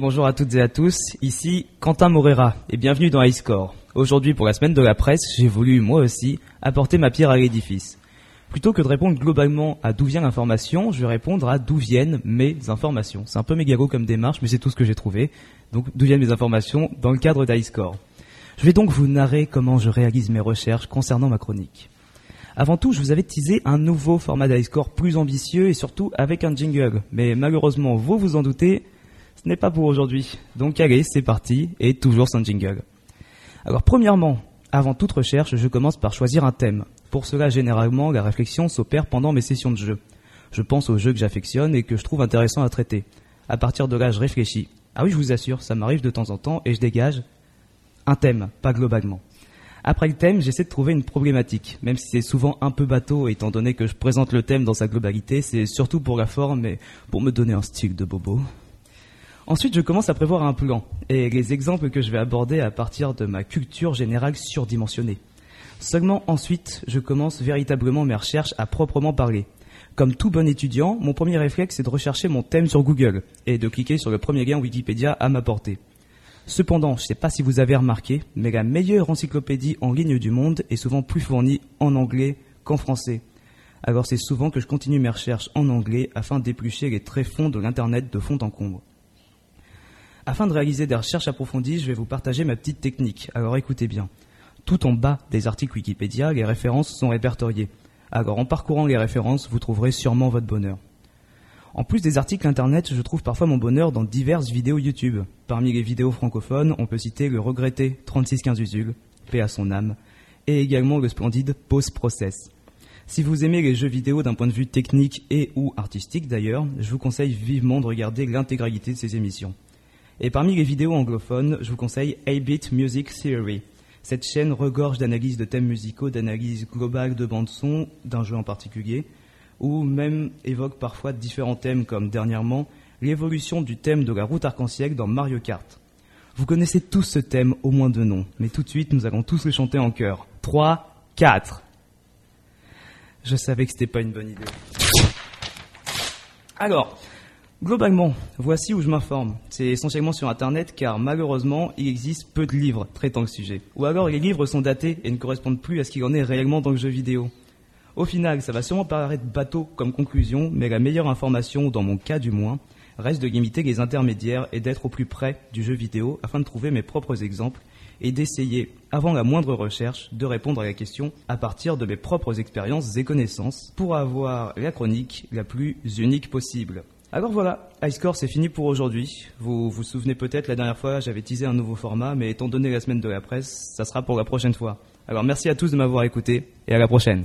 Bonjour à toutes et à tous, ici Quentin Morera et bienvenue dans iScore. Aujourd'hui pour la semaine de la presse, j'ai voulu moi aussi apporter ma pierre à l'édifice. Plutôt que de répondre globalement à d'où vient l'information, je vais répondre à d'où viennent mes informations. C'est un peu mégalo comme démarche, mais c'est tout ce que j'ai trouvé. Donc d'où viennent mes informations dans le cadre d'iScore. Je vais donc vous narrer comment je réalise mes recherches concernant ma chronique. Avant tout, je vous avais teasé un nouveau format d'iScore plus ambitieux et surtout avec un jingle. Mais malheureusement, vous vous en doutez, ce n'est pas pour aujourd'hui. Donc allez, c'est parti, et toujours sans jingle. Alors premièrement, avant toute recherche, je commence par choisir un thème. Pour cela, généralement, la réflexion s'opère pendant mes sessions de jeu. Je pense aux jeux que j'affectionne et que je trouve intéressants à traiter. À partir de là, je réfléchis. Ah oui, je vous assure, ça m'arrive de temps en temps et je dégage un thème, pas globalement. Après le thème, j'essaie de trouver une problématique, même si c'est souvent un peu bateau, étant donné que je présente le thème dans sa globalité, c'est surtout pour la forme et pour me donner un style de bobo. Ensuite, je commence à prévoir un plan, et les exemples que je vais aborder à partir de ma culture générale surdimensionnée. Seulement ensuite, je commence véritablement mes recherches à proprement parler. Comme tout bon étudiant, mon premier réflexe est de rechercher mon thème sur Google et de cliquer sur le premier lien Wikipédia à ma portée. Cependant, je ne sais pas si vous avez remarqué, mais la meilleure encyclopédie en ligne du monde est souvent plus fournie en anglais qu'en français. Alors c'est souvent que je continue mes recherches en anglais afin d'éplucher les tréfonds de l'Internet de fond en comble. Afin de réaliser des recherches approfondies, je vais vous partager ma petite technique. Alors écoutez bien. Tout en bas des articles Wikipédia, les références sont répertoriées. Alors en parcourant les références, vous trouverez sûrement votre bonheur. En plus des articles internet, je trouve parfois mon bonheur dans diverses vidéos YouTube. Parmi les vidéos francophones, on peut citer le regretté 3615 Usul, paix à son âme, et également le splendide Post Process. Si vous aimez les jeux vidéo d'un point de vue technique et ou artistique d'ailleurs, je vous conseille vivement de regarder l'intégralité de ces émissions. Et parmi les vidéos anglophones, je vous conseille 8-Bit Music Theory. Cette chaîne regorge d'analyses de thèmes musicaux, d'analyses globales de bande-son d'un jeu en particulier, ou même évoque parfois différents thèmes comme dernièrement l'évolution du thème de la route arc-en-ciel dans Mario Kart. Vous connaissez tous ce thème au moins de nom, mais tout de suite nous allons tous le chanter en chœur. 3, 4. Je savais que c'était pas une bonne idée. Alors, globalement, voici où je m'informe. C'est essentiellement sur Internet car malheureusement, il existe peu de livres traitant le sujet. Ou alors les livres sont datés et ne correspondent plus à ce qu'il en est réellement dans le jeu vidéo. Au final, ça va sûrement paraître bateau comme conclusion, mais la meilleure information, dans mon cas du moins, reste de limiter les intermédiaires et d'être au plus près du jeu vidéo afin de trouver mes propres exemples et d'essayer, avant la moindre recherche, de répondre à la question à partir de mes propres expériences et connaissances pour avoir la chronique la plus unique possible. Alors voilà, iScore c'est fini pour aujourd'hui. Vous vous souvenez peut-être la dernière fois j'avais teasé un nouveau format, mais étant donné la semaine de la presse, ça sera pour la prochaine fois. Alors merci à tous de m'avoir écouté et à la prochaine.